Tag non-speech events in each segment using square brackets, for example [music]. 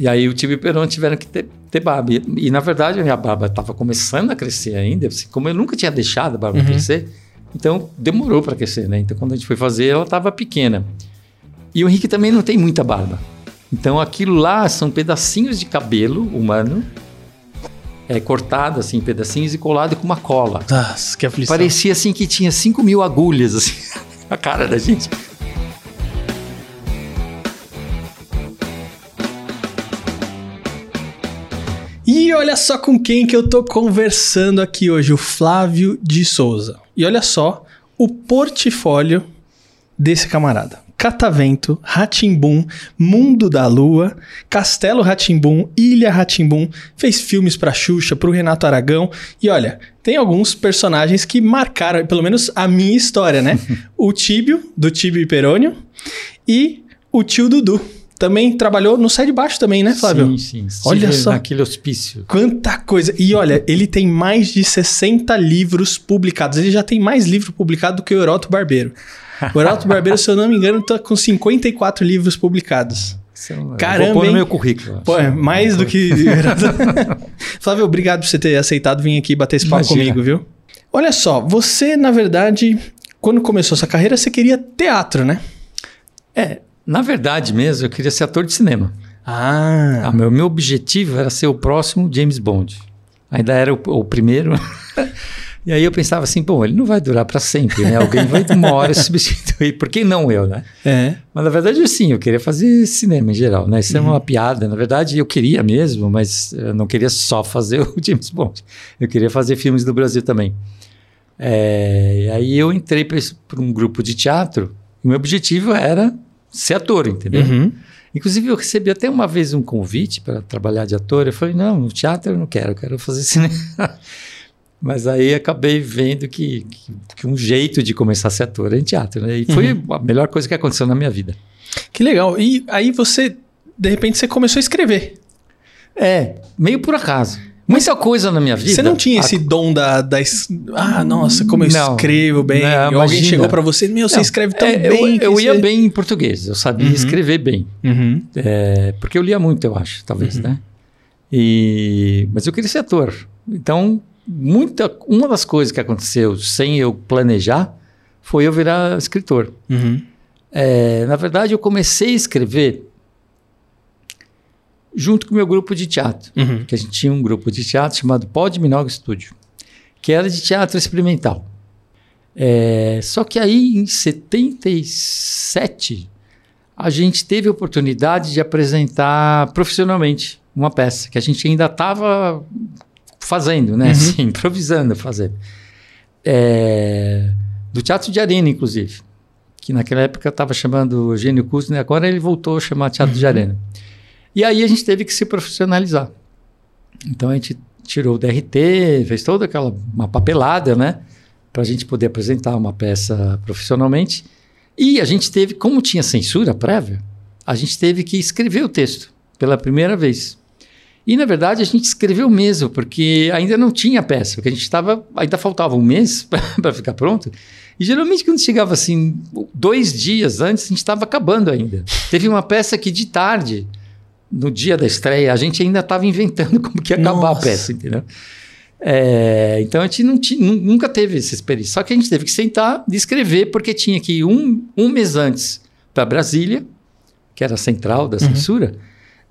E aí o Tio e o Perón tiveram que ter, ter barba. E, e, na verdade a minha barba estava começando a crescer ainda, assim, como eu nunca tinha deixado a barba Uhum. crescer, então demorou para crescer, né? Então quando a gente foi fazer, ela estava pequena. E o Henrique também não tem muita barba. Então aquilo lá são pedacinhos de cabelo humano, é, cortado assim, em pedacinhos e colado com uma cola. Nossa, que aflição. Parecia assim que tinha 5 mil agulhas assim, [laughs] na cara da gente. E olha só com quem que eu tô conversando aqui hoje, o Flávio de Souza. E olha só o portfólio desse camarada. Catavento, Ratimbum, Mundo da Lua, Castelo Ratimbum, Ilha Ratimbum, fez filmes pra Xuxa, pro Renato Aragão. E olha, tem alguns personagens que marcaram, pelo menos a minha história, né? [laughs] o Tíbio, do Tíbio e Perônio, e o tio Dudu. Também trabalhou no Sai de Baixo também, né, Flávio? Sim, sim. Olha Estive só. Naquele hospício. Quanta coisa. E olha, ele tem mais de 60 livros publicados. Ele já tem mais livro publicado do que o Heroto Barbeiro. O Heroto Barbeiro, se eu não me engano, tá com 54 livros publicados. Isso é um- Caramba, Vou pôr no meu currículo. Pô, é mais do que. [laughs] Flávio, obrigado por você ter aceitado vir aqui bater esse papo Imagina. comigo, viu? Olha só, você, na verdade, quando começou sua carreira, você queria teatro, né? É, na verdade mesmo, eu queria ser ator de cinema. Ah. Ah, meu, meu objetivo era ser o próximo James Bond. Ainda era o, o primeiro. [laughs] e aí eu pensava assim, bom, ele não vai durar para sempre, né? Alguém vai uma hora [laughs] substituir. Por que não eu, né? É. Mas na verdade, sim, eu queria fazer cinema em geral, né? Isso é uma piada. Na verdade, eu queria mesmo, mas eu não queria só fazer [laughs] o James Bond. Eu queria fazer filmes do Brasil também. É, e aí eu entrei para um grupo de teatro e meu objetivo era ser ator, entendeu? Uhum. Inclusive, eu recebi até uma vez um convite para trabalhar de ator. Eu falei, não, no teatro eu não quero, eu quero fazer cinema. [laughs] Mas aí acabei vendo que, que, que um jeito de começar a ser ator é em teatro, né? E foi a melhor coisa que aconteceu na minha vida. Que legal. E aí você, de repente, você começou a escrever. É, meio por acaso. Muita coisa na minha vida. Você não tinha a- esse dom da, da Ah, nossa, como eu Não. escrevo bem. Não, Ou Alguém chegou pra você, meu, você Não, escreve tão é, bem. Eu, eu ia você- bem em português, eu sabia Uhum. escrever bem. Uhum. É, porque eu lia muito, eu acho, talvez, né? E, mas eu queria ser ator. Então, muita, uma das coisas que aconteceu sem eu planejar foi eu virar escritor. Uhum. É, na verdade, eu comecei a escrever junto com o meu grupo de teatro. Uhum. Que a gente tinha um grupo de teatro chamado Pod Minogue Studio, que era de teatro experimental. É, só que aí, em 77, a gente teve a oportunidade de apresentar profissionalmente uma peça que a gente ainda estava fazendo, né? Uhum. Assim, [laughs] improvisando, fazendo. É, do Teatro de Arena, inclusive. Que naquela época estava chamando Eugênio Kuzner, agora ele voltou a chamar Teatro de Arena. E aí a gente teve que se profissionalizar. Então a gente tirou o DRT, fez toda aquela uma papelada, né? Para a gente poder apresentar uma peça profissionalmente. E a gente teve, como tinha censura prévia, a gente teve que escrever o texto pela primeira vez. E na verdade a gente escreveu mesmo, porque ainda não tinha peça, porque a gente estava, ainda faltava um mês [laughs] para ficar pronto. E geralmente quando chegava assim, dois dias antes, a gente estava acabando ainda. Teve uma peça que de tarde, no dia da estreia, a gente ainda estava inventando [laughs] como que ia acabar Nossa. a peça, entendeu? É, então a gente não ti- nu- nunca teve essa experiência. Só que a gente teve que sentar e escrever, porque tinha que ir um, um mês antes para Brasília, que era a central da censura,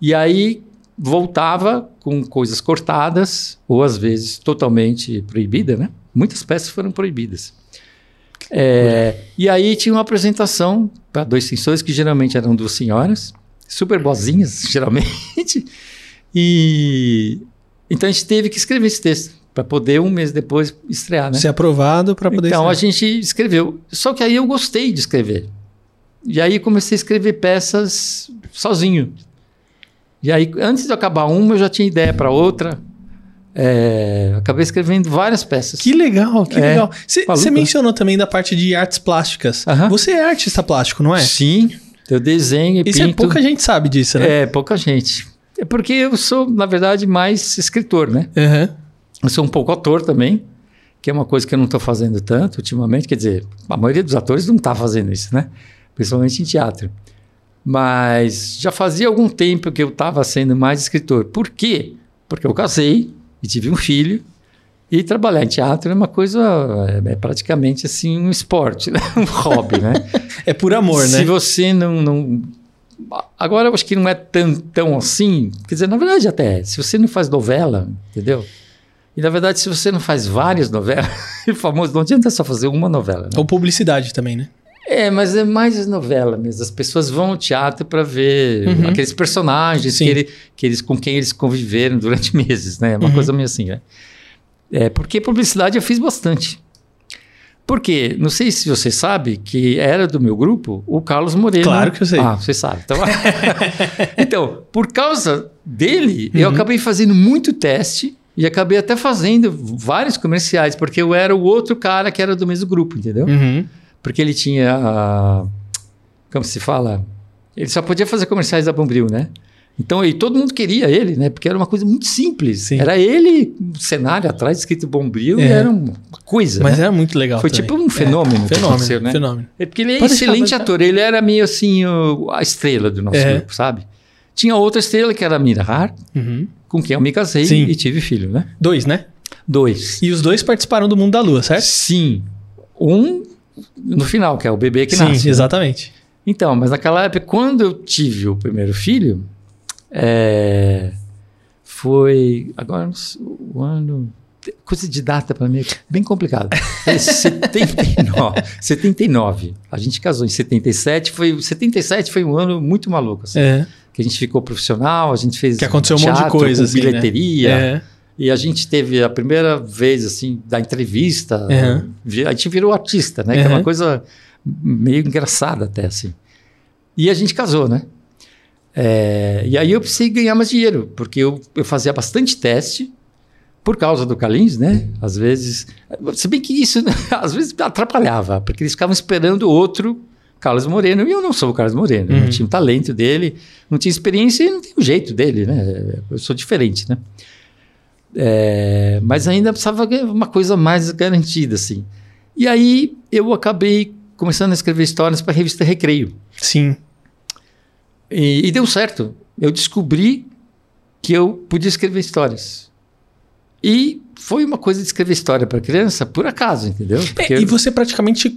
e aí voltava com coisas cortadas, ou às vezes totalmente proibida, né? Muitas peças foram proibidas. É, e aí tinha uma apresentação para dois censores, que geralmente eram duas senhoras, super boazinhas, [laughs] geralmente. E então a gente teve que escrever esse texto para poder um mês depois estrear, né? Ser aprovado pra poder. Então a estrear. gente escreveu. Só que aí eu gostei de escrever. E aí comecei a escrever peças sozinho. E aí, antes de acabar uma, eu já tinha ideia para outra. É, acabei escrevendo várias peças. Que legal, que É, legal. Você né? mencionou também da parte de artes plásticas. Aham. Você é artista plástico, não é? Sim, eu desenho e Isso é pinto. pouca gente sabe disso, né? É, pouca gente. É porque eu sou, na verdade, mais escritor, né? Aham. Eu sou um pouco ator também, que é uma coisa que eu não estou fazendo tanto ultimamente. Quer dizer, a maioria dos atores não está fazendo isso, né? Principalmente em teatro. Mas já fazia algum tempo que eu estava sendo mais escritor. Por quê? Porque eu casei e tive um filho. E trabalhar em teatro é uma coisa, é praticamente assim um esporte, né? [laughs] um hobby, né? É por amor, Se né? você não, não... Agora eu acho que não é tão, tão assim. Quer dizer, na verdade até, é. se você não faz novela, entendeu? E na verdade, se você não faz várias novelas, [laughs] famoso, não adianta só fazer uma novela. Né? Ou publicidade também, né? É, mas é mais novela mesmo. As pessoas vão ao teatro para ver Uhum. aqueles personagens que, ele, que eles, com quem eles conviveram durante [laughs] meses, né? É uma Uhum. coisa meio assim, né? É, porque publicidade eu fiz bastante. Porque, não sei se você sabe, que era do meu grupo o Carlos Moreno. Claro que eu sei. Ah, você sabe. Então, [laughs] [laughs] então por causa dele, eu Uhum. acabei fazendo muito teste e acabei até fazendo vários comerciais, porque eu era o outro cara que era do mesmo grupo, entendeu? Uhum. Porque ele tinha. a- Como se fala? Ele só podia fazer comerciais da Bombril, né? Então, e todo mundo queria ele, né? Porque era uma coisa muito simples. Sim. Era ele, um cenário atrás escrito Bombril, e É. era uma coisa. Mas né? era muito legal. Foi também. tipo um fenômeno. que Fenômeno, né? fenômeno. É porque ele é Pode excelente deixar. ator. Ele era meio assim, o- a estrela do nosso É. grupo, sabe? Tinha outra estrela que era a Mira Uhum. com quem eu me casei Sim. e tive filho, né? Dois, né? Dois. E os dois participaram do Mundo da Lua, certo? Sim. Um no final, que é o bebê que Sim, nasce. né? exatamente. Então, mas naquela época, quando eu tive o primeiro filho, é, foi. Agora, o ano. Coisa de data para mim é bem complicado. Foi 79, 79. [laughs] A gente casou em 77. Foi, 77 foi um ano muito maluco. assim, É. Que a gente ficou profissional, a gente fez. Que aconteceu um monte de teatro coisa, assim, né? bilheteria. É. E a gente teve a primeira vez, assim, da entrevista, Uhum. vi- a gente virou artista, né? Que é uma coisa meio engraçada até, assim. E a gente casou, né? É, e aí eu precisei ganhar mais dinheiro, porque eu, eu fazia bastante teste por causa do Calins, né? Às vezes... Se bem que isso, [laughs] às vezes, atrapalhava, porque eles ficavam esperando outro Carlos Moreno, e eu não sou o Carlos Moreno, Uhum. não tinha o talento dele, não tinha experiência e não tem o jeito dele, né? Eu sou diferente, né? É, mas ainda precisava uma coisa mais garantida, assim. E aí eu acabei começando a escrever histórias para a revista Recreio. Sim. E, e deu certo. Eu descobri que eu podia escrever histórias. E foi uma coisa de escrever história para criança por acaso, entendeu? É, e você praticamente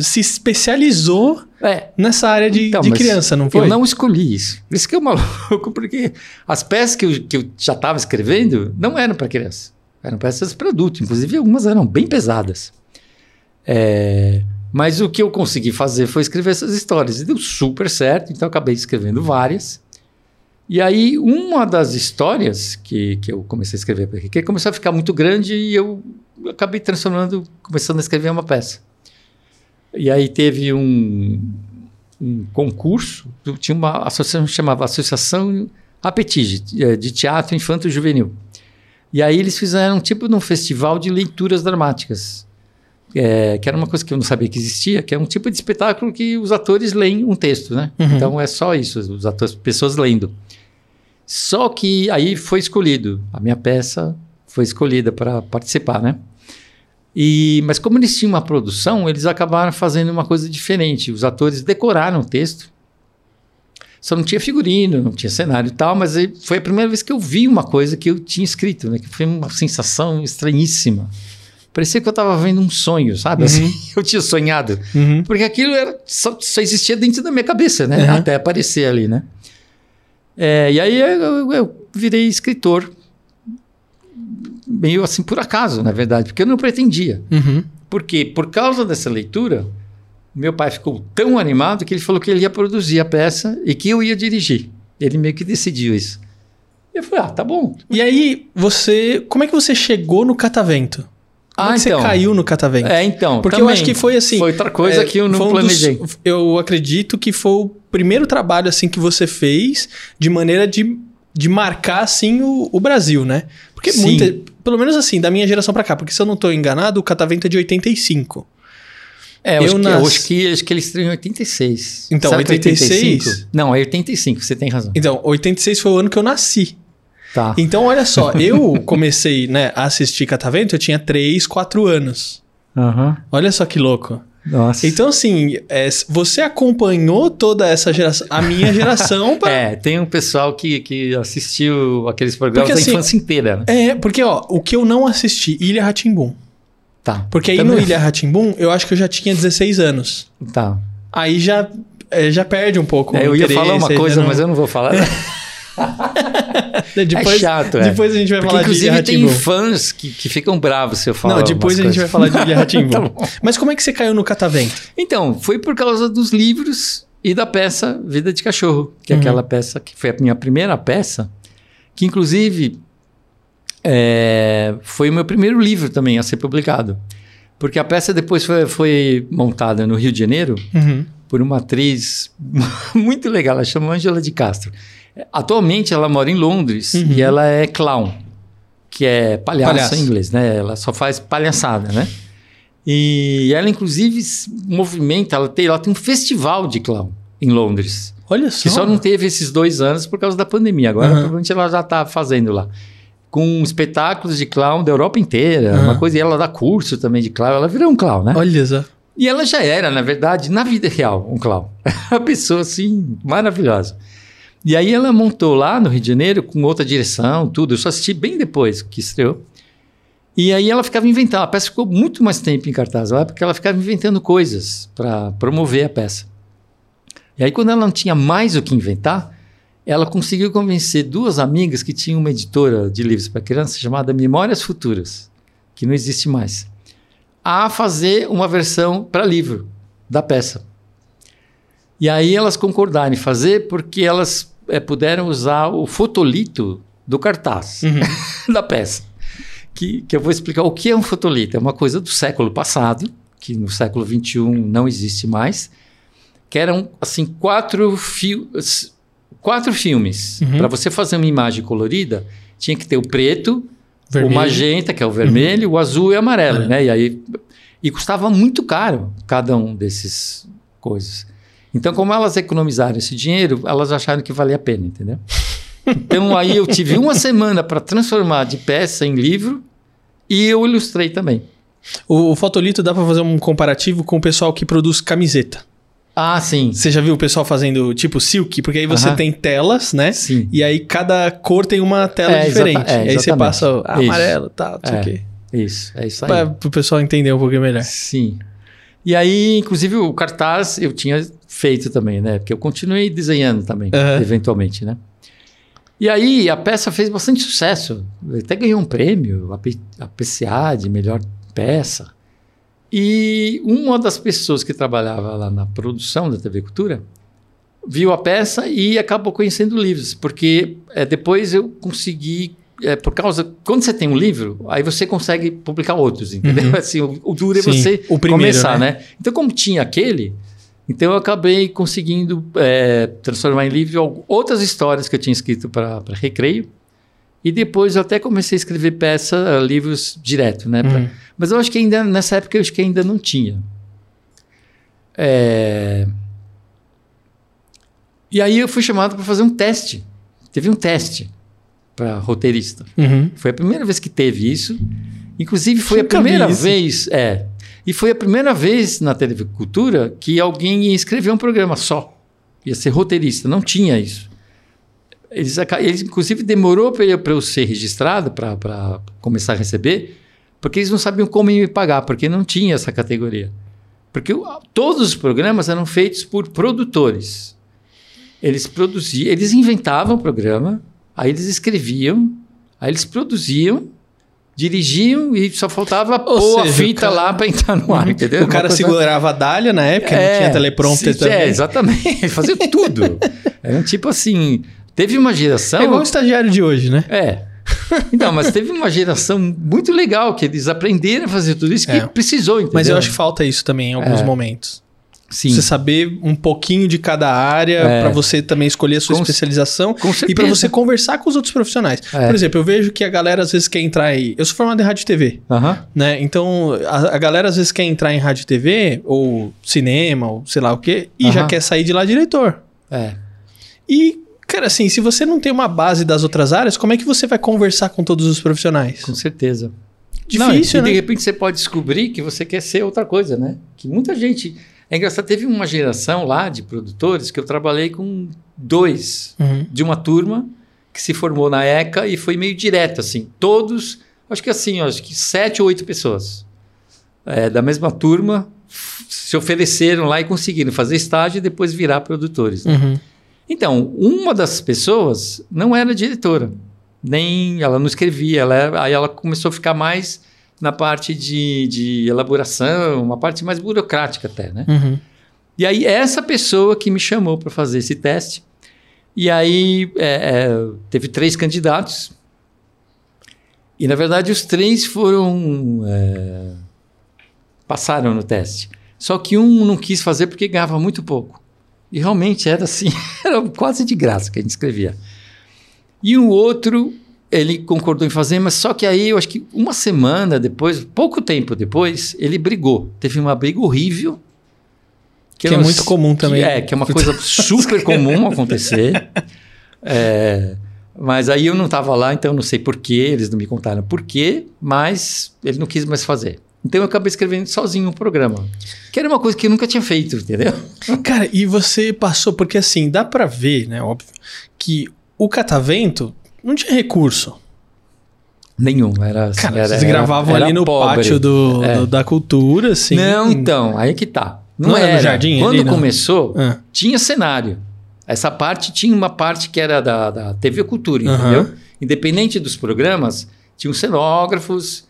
se especializou É, nessa área de, Então, de criança, não foi? Eu não escolhi isso. Isso que é [laughs] maluco, porque as peças que eu, que eu já estava escrevendo não eram para criança. Eram peças para adulto. Inclusive, algumas eram bem pesadas. É, mas o que eu consegui fazer foi escrever essas histórias. E deu super certo, então acabei escrevendo várias. E aí, uma das histórias que, que eu comecei a escrever, porque começou a ficar muito grande e eu acabei transformando, começando a escrever uma peça. E aí teve um, um concurso, tinha uma associação que chamava Associação Apetige, eh, de Teatro Infanto Juvenil. E aí eles fizeram um tipo de um festival de leituras dramáticas, eh, que era uma coisa que eu não sabia que existia, que é um tipo de espetáculo que os atores leem um texto, né? Uhum. Então é só isso, os atores, pessoas lendo. Só que aí foi escolhido, a minha peça foi escolhida para participar, né? E, mas como eles tinham uma produção, eles acabaram fazendo uma coisa diferente. Os atores decoraram o texto. Só não tinha figurino, não tinha cenário e tal, mas foi a primeira vez que eu vi uma coisa que eu tinha escrito, né? Que foi uma sensação estranhíssima. Parecia que eu estava vendo um sonho, sabe? Assim, [laughs] eu tinha sonhado. Uhum. Porque aquilo era, só, só existia dentro da minha cabeça, né? Uhum. Até aparecer ali, né? É, e aí eu, eu- virei escritor, meio assim por acaso, na verdade, porque eu não pretendia. Uhum. Porque por causa dessa leitura, meu pai ficou tão animado que ele falou que ele ia produzir a peça e que eu ia dirigir. Ele meio que decidiu isso. Eu falei, ah, tá bom. E aí, você. Como é que você chegou no catavento? Como Ah, é que então. você caiu no catavento? É, então. Porque eu também acho que foi assim. Foi outra coisa é, que eu não um dos- planejei. eu acredito que foi o primeiro trabalho assim que você fez de maneira de, de marcar assim o, o Brasil, né? Porque Sim. muita, pelo menos assim, da minha geração pra cá, porque se eu não tô enganado, o catavento é de 85. É, eu, Eu acho, que, nas- eu acho que acho que ele estreou em 86. Então, Será que é 86? 85? Não, é 85, você tem razão. Então, 86 foi o ano que eu nasci. Tá. Então, olha só, eu comecei, né, a assistir catavento, eu tinha 3, 4 anos. Aham. Olha só que louco. Nossa. Então, assim, é, você acompanhou toda essa geração, a minha geração. Pra... [laughs] É, tem um pessoal que, que assistiu aqueles programas Porque, a assim, infância inteira. né? É, porque, ó, o que eu não assisti, Ilha Ratimbum. Tá. Porque aí Também- no Ilha Ratimbum, eu acho que eu já tinha 16 anos. Tá. Aí já, é, já perde um pouco. É, o eu ia falar uma coisa, não- mas eu não vou falar. [laughs] Depois, é chato, é. Depois a gente vai Porque, falar de Ilha inclusive, tem fãs que, que ficam bravos se eu falar Não, depois a gente vai coisas. falar de [laughs] Ratimbum. Tá. Mas como é que você caiu no catavento? Então, foi por causa dos livros e da peça Vida de Cachorro, que é Uhum. aquela peça que foi a minha primeira peça, que inclusive é, foi o meu primeiro livro também a ser publicado. Porque a peça depois foi, foi montada no Rio de Janeiro Uhum. por uma atriz [laughs] muito legal, ela chama Angela de Castro. Atualmente ela mora em Londres Uhum. e ela é clown, que é palhaço, Palhaço. em inglês, né? Ela só faz palhaçada, né? E ela inclusive movimenta, ela tem, ela tem um festival de clown em Londres, Olha só. que só não teve esses dois anos por causa da pandemia. Agora Aham. provavelmente ela já está fazendo lá. Com espetáculos de clown da Europa inteira, Aham. uma coisa, e ela dá curso também de clown, ela virou um clown, né? Olha só. E ela já era, na verdade, na vida real, um clown. [laughs] Uma pessoa assim, maravilhosa. E aí ela montou lá no Rio de Janeiro com outra direção, tudo. Eu só assisti bem depois que estreou. E aí ela ficava inventando. A peça ficou muito mais tempo em cartaz lá, porque ela ficava inventando coisas para promover a peça. E aí, quando ela não tinha mais o que inventar, ela conseguiu convencer duas amigas que tinham uma editora de livros para criança chamada Memórias Futuras, que não existe mais a fazer uma versão para livro da peça. E aí elas concordaram em fazer porque elas eh, puderam usar o fotolito do cartaz Uhum. [laughs] da peça. Que, que eu vou explicar o que é um fotolito. É uma coisa do século passado, que no século XXI não existe mais, que eram assim quatro, fio, quatro filmes. Uhum. Para você fazer uma imagem colorida, tinha que ter o preto, Vermelho. o magenta, que é o vermelho, o azul e o amarelo, É. né? E aí e custava muito caro cada um desses coisas. Então, como elas economizaram esse dinheiro, elas acharam que valia a pena, entendeu? Então, aí eu tive uma semana para transformar de peça em livro e eu ilustrei também. O, o fotolito dá pra fazer um comparativo com o pessoal que produz camiseta. Ah, sim. Você já viu o pessoal fazendo tipo silk? Porque aí você Aham. tem telas, né? Sim. E aí cada cor tem uma tela É, diferente. é, aí você passa ah, amarelo, tal, não sei É. o quê. Isso, é isso aí. Pra, pro pessoal entender um pouquinho melhor. Sim. E aí, inclusive, o cartaz eu tinha feito também, né? Porque eu continuei desenhando também, Aham. eventualmente, né? E aí, a peça fez bastante sucesso. Até ganhou um prêmio, a PCA de melhor peça. E uma das pessoas que trabalhava lá na produção da TV Cultura viu a peça e acabou conhecendo livros, porque é, depois eu consegui, é, por causa, quando você tem um livro, aí você consegue publicar outros, entendeu? Uhum. [laughs] Assim, o, o duro é Sim, você primeiro, começar, né? né? Então, como tinha aquele, então eu acabei conseguindo é, transformar em livro outras histórias que eu tinha escrito para Recreio, e depois eu até comecei a escrever peça, eh, livros direto, né? pra- Uhum. mas eu acho que ainda, nessa época, eu acho que ainda não tinha. É, E aí eu fui chamado para fazer um teste. Teve um teste para roteirista. Uhum. Foi a primeira vez que teve isso. Inclusive, foi Nunca a primeira vez. É. E foi a primeira vez na TV Cultura que alguém ia escrever um programa só. Ia ser roteirista. Não tinha isso. Eles, eles inclusive, demorou para eu, eu ser registrado, para começar a receber, porque eles não sabiam como me pagar, porque não tinha essa categoria. Porque o- todos os programas eram feitos por produtores. Eles produziam, eles inventavam o programa, aí eles escreviam, aí eles produziam, dirigiam e só faltava pôr a seja, o fita cara- lá para entrar no ar, entendeu? O cara segurava a dália na época, não tinha teleprompter sim, também. É, exatamente. [laughs] Fazia tudo. Era um tipo assim. Teve uma geração. É igual o estagiário de hoje, né? É. Então, mas teve uma geração muito legal que eles aprenderam a fazer tudo isso que É. precisou, entendeu? Mas eu acho que falta isso também em alguns É. momentos. Sim. Você saber um pouquinho de cada área É. pra você também escolher a sua Com- especialização e pra você conversar com os outros profissionais. É. Por exemplo, eu vejo que a galera às vezes quer entrar aí. Eu sou formado em rádio e TV, Aham. né? Então a, a galera às vezes quer entrar em rádio e TV ou cinema ou sei lá o quê e já Aham. quer sair de lá diretor. É. E cara, assim, se você não tem uma base das outras áreas, como é que você vai conversar com todos os profissionais? Com certeza. Difícil, Não, e né? de repente você pode descobrir que você quer ser outra coisa, né? Que muita gente. É engraçado, teve uma geração lá de produtores que eu trabalhei com dois Uhum. de uma turma que se formou na ECA e foi meio direto, assim. Todos, acho que assim, acho que sete ou oito pessoas é, da mesma turma se ofereceram lá e conseguiram fazer estágio e depois virar produtores. né? Uhum. Então, uma das pessoas não era diretora, nem ela não escrevia, ela aí ela começou a ficar mais na parte de, de elaboração, uma parte mais burocrática até, né? Uhum. E aí, essa pessoa que me chamou para fazer esse teste. E aí, é, é, teve três candidatos. E, na verdade, os três foram. é, passaram no teste. Só que um não quis fazer porque ganhava muito pouco. E realmente era assim, [laughs] era quase de graça que a gente escrevia. E o outro, ele concordou em fazer, mas só que aí, eu acho que uma semana depois, pouco tempo depois, ele brigou. Teve uma briga horrível. Que eu é muito comum também. que é, que é uma coisa super comum acontecer. É, mas aí eu não estava lá, então não sei porquê, eles não me contaram porquê, mas ele não quis mais fazer. Então eu acabei escrevendo sozinho um programa. Que era uma coisa que eu nunca tinha feito, entendeu? Cara, e você passou, porque assim, dá pra ver, né, óbvio, que o catavento não tinha recurso. Nenhum. Era, assim, Cara, era, vocês era- gravavam era ali no pobre. pátio do, É. do- da cultura, assim. Não, então, aí que tá. Não, Não era era. no jardim Quando ali, começou, Ah, tinha cenário. Essa parte tinha uma parte que era da, da TV Cultura, Aham. entendeu? Independente dos programas, tinham cenógrafos,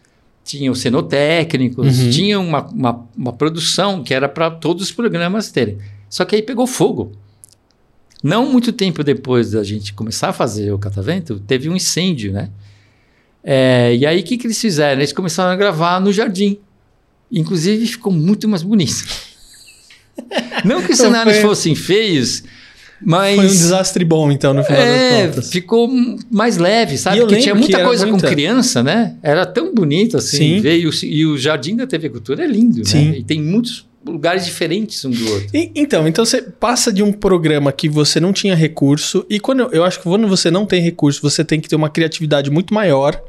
tinham cenotécnicos, Uhum. tinha uma, uma, uma produção que era para todos os programas terem. Só que aí pegou fogo. Não muito tempo depois da gente começar a fazer o Catavento, teve um incêndio, né? É, e aí o que, que eles fizeram? Eles começaram a gravar no jardim. Inclusive ficou muito mais bonito. [laughs] Não que os Então cenários fossem feios, mas. Foi um desastre bom, então, no final É, das contas. ficou mais leve, sabe? Porque tinha que muita era coisa muita- com criança, né? Era tão bonito assim. Sim. ver, E, o, e o Jardim da TV Cultura é lindo, Sim. né? E tem muitos lugares diferentes um do outro. E- então, então você passa de um programa que você não tinha recurso, e quando eu acho que quando você não tem recurso, você tem que ter uma criatividade muito maior,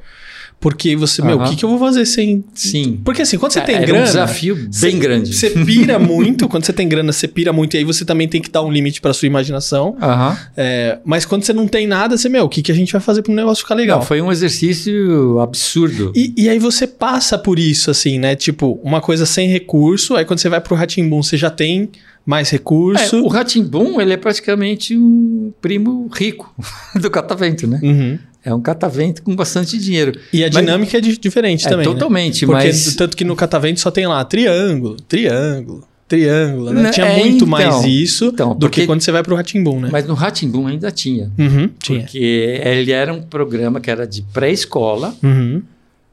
porque você, meu, o que, que eu vou fazer sem. Sim. Porque assim, quando você tem Era grana. um desafio bem você- grande. Você pira muito, quando você tem grana, você pira muito, e aí você também tem que dar um limite pra sua imaginação. Aham. É, mas quando você não tem nada, você, meu, o que, que a gente vai fazer para um negócio ficar legal? Não, foi um exercício absurdo. E, e aí você passa por isso, assim, né? Tipo, uma coisa sem recurso, aí quando você vai pro Ratimbum, você já tem mais recurso. É, o Ratimbum, ele é praticamente um primo rico [laughs] do catavento, né? Uhum. É um catavento com bastante dinheiro. E a Mas- dinâmica é di- diferente É, também. né? totalmente, Porque mas... tanto que no catavento só tem lá triângulo, triângulo, triângulo, né? Né, Tinha é, muito então, mais isso então, do porque- que quando você vai pro Ratimbum, né? Mas no Ratimbum ainda tinha. Uhum, tinha. Porque ele era um programa que era de pré-escola Uhum.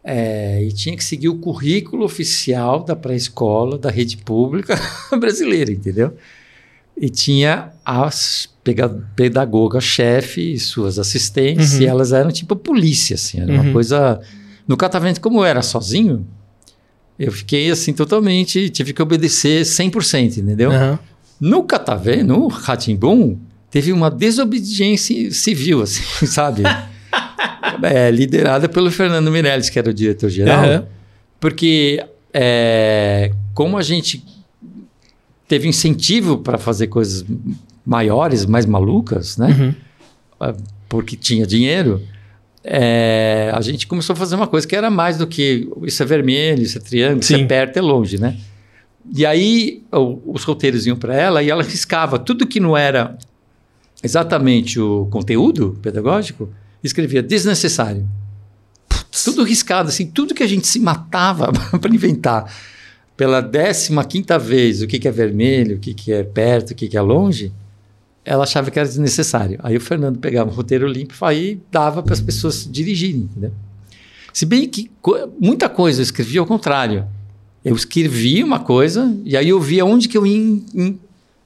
é, e tinha que seguir o currículo oficial da pré-escola da rede pública [laughs] brasileira, entendeu? E tinha as pedagoga-chefe e suas assistentes, Uhum. e elas eram tipo polícia, assim, era Uhum. uma coisa... No catavento, como eu era sozinho, eu fiquei assim totalmente, tive que obedecer 100%, entendeu? Aham. No catavento, no Ratimbum, teve uma desobediência civil, assim, [laughs] sabe? É, liderada pelo Fernando Meirelles, que era o diretor-geral. Porque, é, como a gente teve incentivo para fazer coisas maiores, mais malucas, né? Uhum. Porque tinha dinheiro, é, a gente começou a fazer uma coisa que era mais do que isso é vermelho, isso é triângulo, isso Sim. é perto, é longe, né? E aí o- os roteiros iam para ela e ela riscava tudo que não era exatamente o conteúdo pedagógico, escrevia desnecessário. Tudo riscado, assim, tudo que a gente se matava [laughs] para inventar pela 15 quinta vez o que, que é vermelho, o que, que é perto, o que, que é longe, ela achava que era desnecessário. Aí o Fernando pegava um roteiro limpo e dava para as pessoas dirigirem, entendeu? Se bem que co- muita coisa eu escrevia ao contrário. Eu escrevia uma coisa e aí eu via onde que eu ia in- in-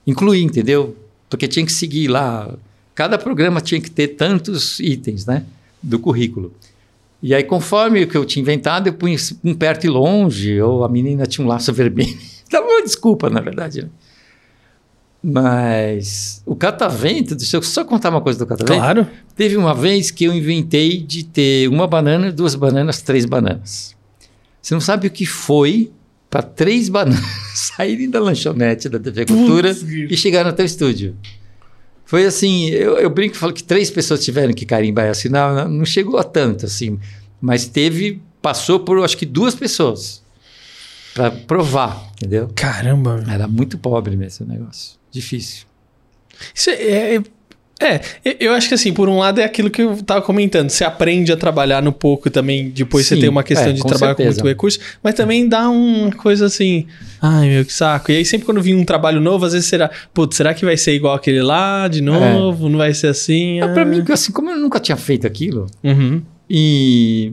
incluir, entendeu? Porque tinha que seguir lá. Cada programa tinha que ter tantos itens, né? Do currículo. E aí, conforme o que eu tinha inventado, eu punha um perto e longe, ou a menina tinha um laço vermelho. [laughs] Dava uma desculpa, na verdade. né? Mas o catavento, deixa eu só contar uma coisa do catavento. Claro. Teve uma vez que eu inventei de ter uma banana, duas bananas, três bananas. Você não sabe o que foi para três [laughs] bananas saírem da lanchonete da TV Cultura Putz, e chegaram até o estúdio. Foi assim, eu, eu brinco e falo que três pessoas tiveram que carimbar e assinar, não- não chegou a tanto, assim, mas teve, passou por acho que duas pessoas para provar, entendeu? Caramba. Era muito pobre mesmo o negócio, difícil. Isso é, é, é, eu acho que assim, por um lado é aquilo que eu tava comentando. Você aprende a trabalhar no pouco também, depois você Sim, tem uma questão é, de com trabalhar com certeza. muito recurso, mas também dá uma coisa assim, ai meu, que saco. E aí sempre quando vinha um trabalho novo, às vezes será, putz, será que vai ser igual aquele lá de novo? Não vai ser assim? É. Ah. mim, assim, como eu nunca tinha feito aquilo, Uhum. E,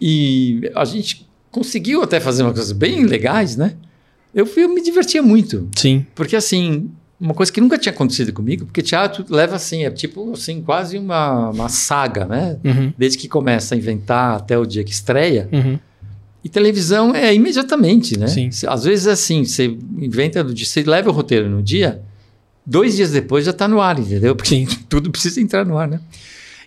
e a gente conseguiu até fazer umas coisas bem legais, né? Eu, fui- eu me divertia muito. Sim. Porque, assim, uma coisa que nunca tinha acontecido comigo, porque teatro leva, assim, é tipo, assim, quase uma, uma saga, né? Uhum. Desde que começa a inventar até o dia que estreia. Uhum. E televisão é imediatamente, né? Sim. Às vezes, assim, você inventa você leva o roteiro no dia, dois dias depois já está no ar, entendeu? Porque [laughs] tudo precisa entrar no ar, né?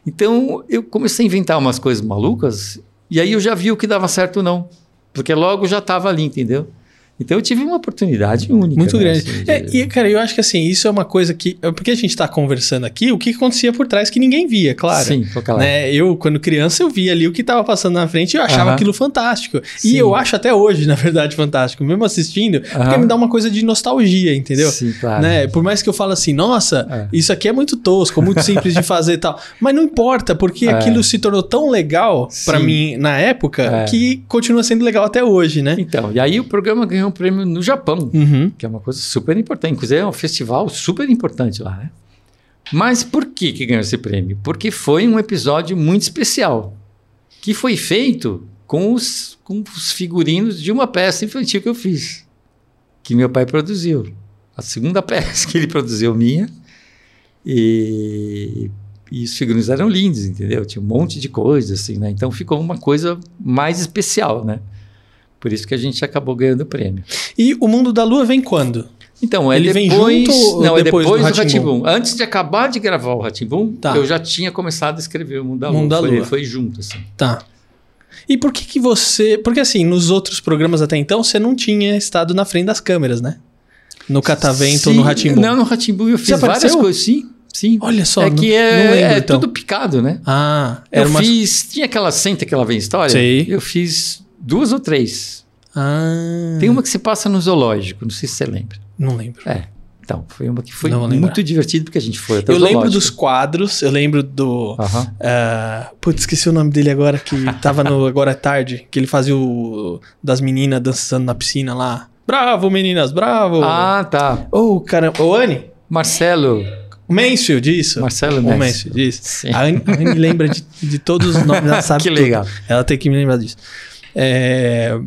Então, eu comecei a inventar umas coisas malucas, e aí eu já vi o que dava certo ou não. Porque logo já estava ali, entendeu? Então, eu tive uma oportunidade única. Muito né, grande. assim, É, de- e, cara, eu acho que assim, isso é uma coisa que. é Porque a gente tá conversando aqui, o que acontecia por trás que ninguém via, claro. Sim, lá. Né? Eu, quando criança, eu via ali o que tava passando na frente e eu achava Aham. aquilo fantástico. Sim. E eu acho até hoje, [laughs] na verdade, fantástico. Mesmo assistindo, porque Aham. me dá uma coisa de nostalgia, entendeu? Sim, claro. Né? Por mais que eu fale assim, nossa, É. isso aqui é muito tosco, muito simples de fazer e tal. [laughs] Mas não importa, porque É. aquilo se tornou tão legal pra Sim. mim na época É. que continua sendo legal até hoje, né? Então, e aí o programa ganhou um prêmio no Japão. Uhum. que é uma coisa super importante. Inclusive, é um festival super importante lá, né? Mas por que, que ganhou esse prêmio? Porque foi um episódio muito especial, que foi feito com os, com os figurinos de uma peça infantil que eu fiz, que meu pai produziu. A segunda [laughs] peça que ele produziu minha. E, e os figurinos eram lindos, entendeu? Tinha um monte de coisa, assim, né? Então ficou uma coisa mais especial, né? Por isso que a gente acabou ganhando o prêmio. E o Mundo da Lua vem quando? Então, é Ele vem depois, junto ou não, é depois depois do? Ratimbum. Antes de acabar de gravar o Ratimbum, Tá. eu já tinha começado a escrever o Mundo da Lua. Mundo da foi, Lua. foi junto, assim. Tá. E por que que você... Porque assim, nos outros programas até então, você não tinha estado na frente das câmeras, né? No Catavento ou no Sim, Ratimbum. Não, no Ratimbum eu fiz várias coisas, sim. Sim. Olha só, é não- que não é, lembro, é então. tudo picado, né? Ah, era Eu uma... fiz. Tinha aquela senta que ela vem história? Sei. Eu fiz duas ou três. Ah, Tem uma que se passa no zoológico, não sei se você lembra. não lembro. É. Então, foi uma que foi muito divertido porque a gente foi até Eu o lembro zoológico. dos quadros, eu lembro do... Aham. ah, putz, esqueci o nome dele agora, que [laughs] tava no Agora é Tarde, que ele fazia o... das meninas dançando na piscina lá. Bravo, meninas, bravo! Ah, tá. Oh, caramba. Ô, Anne, Marcelo. o Mansfield, isso. Marcelo O Messi. Mansfield, isso. Sim. A Anne, lembra de, de todos os nomes, ela [laughs] sabe Que tudo. legal. Ela tem que me lembrar disso. É,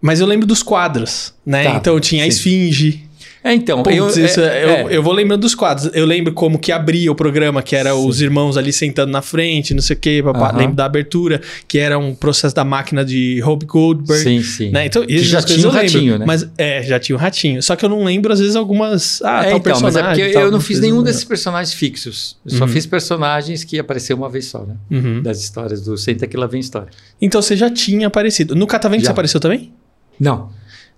Mas eu lembro dos quadros, né? Tá, então tinha a sim. Esfinge. É, então, eu, isso é, é- eu, é. eu vou lembrando dos quadros. Eu lembro como que abria o programa, que era os irmãos ali sentando na frente, não sei o quê. papá. Lembro da abertura, que era um processo da máquina de Hope Goldberg. Sim, sim. Né? Então, essas já tinha eu um lembro. ratinho, né? Mas é, já tinha o ratinho. Só que eu não lembro, às vezes, algumas. Ah, É, tal então, mas personagem. é porque tal, eu não fiz nenhum não desses personagens fixos. Eu só Uhum. fiz personagens que apareceram uma vez só, né? Uhum. Das histórias do Senta que lá vem história. Então você já tinha aparecido. No Catavento Já. você apareceu também? Não.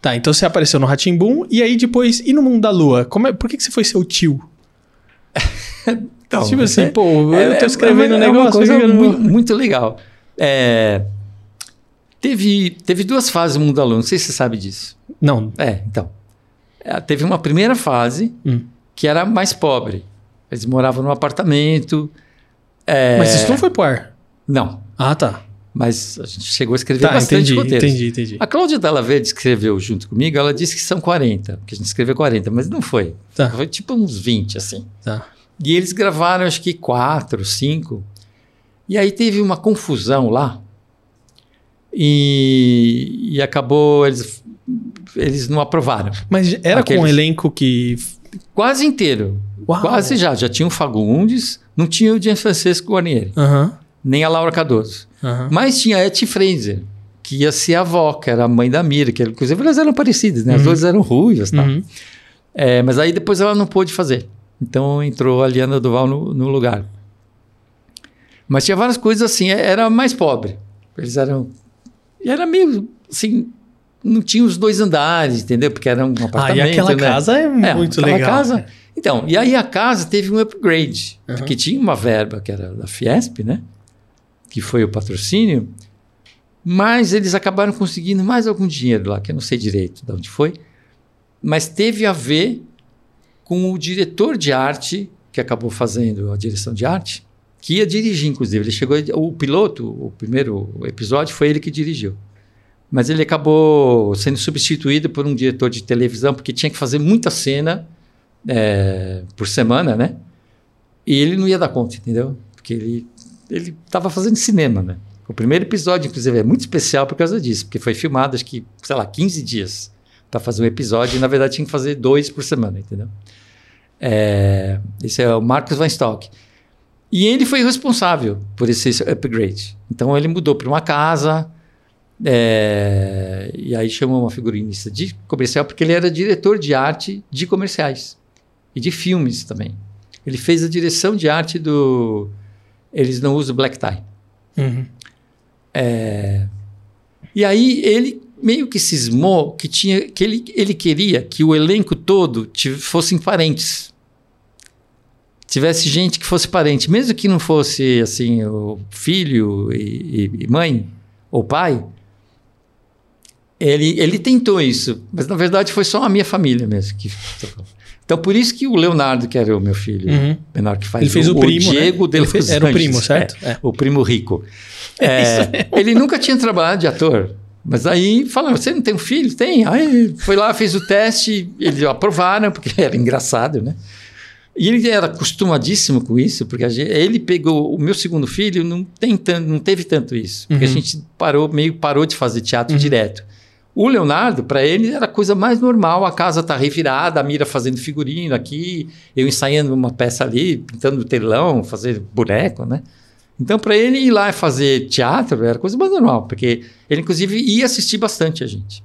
Tá, então você apareceu no Ratimbum e aí depois, e no Mundo da Lua? Como é, por que, que você foi seu tio? Então, tipo assim, é- pô, eu é- tô escrevendo é, um é negócio uma coisa aqui que eu não- muito, muito legal. É, teve, teve duas fases no Mundo da Lua, não sei se você sabe disso. Não. É, então. É, teve uma primeira fase Hum. que era mais pobre. Eles moravam num apartamento. é, Mas isso não foi pro ar. Não, Ah, tá. Mas a gente chegou a escrever Tá, bastante entendi, roteiros. entendi, entendi. A Cláudia Dalla Verde escreveu junto comigo, ela disse que são 40, que a gente escreveu 40, mas não foi. Tá. Foi tipo uns 20, assim. Tá. E eles gravaram, acho que quatro, cinco. E aí teve uma confusão lá. E, e acabou, eles, eles não aprovaram. Mas era com um Aqueles- elenco que. Quase inteiro. Uau. Quase já. Já tinha o Fagundes, não tinha o Gianfrancesco Guarnieri, Aham. nem a Laura Cardoso. Aham. Mas tinha a Etty Fraser, que ia ser a avó, que era a mãe da Mira, que inclusive elas eram parecidas, né? As Uhum. duas eram ruivas e tal. Uhum. É, mas aí depois ela não pôde fazer. Então entrou a Liana Duval no, no lugar. Mas tinha várias coisas assim, é- era mais pobre. Eles eram. E era meio assim. não tinha os dois andares, entendeu? Porque era um apartamento. Ah, e aquela né? casa é, muito aquela legal. Casa, então, e aí a casa teve um upgrade, Uhum. porque tinha uma verba que era da Fiesp, né? Que foi o patrocínio, mas eles acabaram conseguindo mais algum dinheiro lá, que eu não sei direito de onde foi, mas teve a ver com o diretor de arte, que acabou fazendo a direção de arte, que ia dirigir, inclusive. Ele chegou, o piloto, o primeiro episódio, foi ele que dirigiu. Mas ele acabou sendo substituído por um diretor de televisão, porque tinha que fazer muita cena é, por semana, né? E ele não ia dar conta, entendeu? Porque ele ele estava fazendo cinema, né? O primeiro episódio, inclusive, é muito especial por causa disso, porque foi filmado, acho que, sei lá, 15 dias para fazer um episódio, e na verdade tinha que fazer dois por semana, entendeu? É, esse é o Marcos Weinstock. E ele foi responsável por esse upgrade. Então ele mudou para uma casa, é, e aí chamou uma figurinista de comercial, porque ele era diretor de arte de comerciais e de filmes também. Ele fez a direção de arte do. Eles não usam black tie. Uhum. É, e aí ele meio que cismou que tinha que ele, ele queria que o elenco todo fossem parentes. Tivesse gente que fosse parente, mesmo que não fosse assim o filho e, e- e mãe ou pai. Ele, ele tentou isso, mas na verdade foi só a minha família mesmo que. Então por isso que o Leonardo, que era o meu filho Uhum. menor que faz Ele fez o, primo, Diego né? de Los Era o primo, certo? É, É. o primo rico. [laughs] É, ele nunca tinha trabalhado de ator. Mas aí falaram, você não tem um filho? Tem. Aí foi lá, fez o teste, eles aprovaram, porque [laughs] era engraçado, né? E ele era acostumadíssimo com isso, porque gente- ele pegou o meu segundo filho, não, tem tanto, não teve tanto isso, porque Uhum. a gente parou, meio parou de fazer teatro direto. O Leonardo, para ele, era a coisa mais normal. A casa tá revirada, a Mira fazendo figurino aqui, eu ensaiando uma peça ali, pintando telão, fazer boneco, né? Então, para ele ir lá e fazer teatro era coisa mais normal, porque ele, inclusive, ia assistir bastante a gente.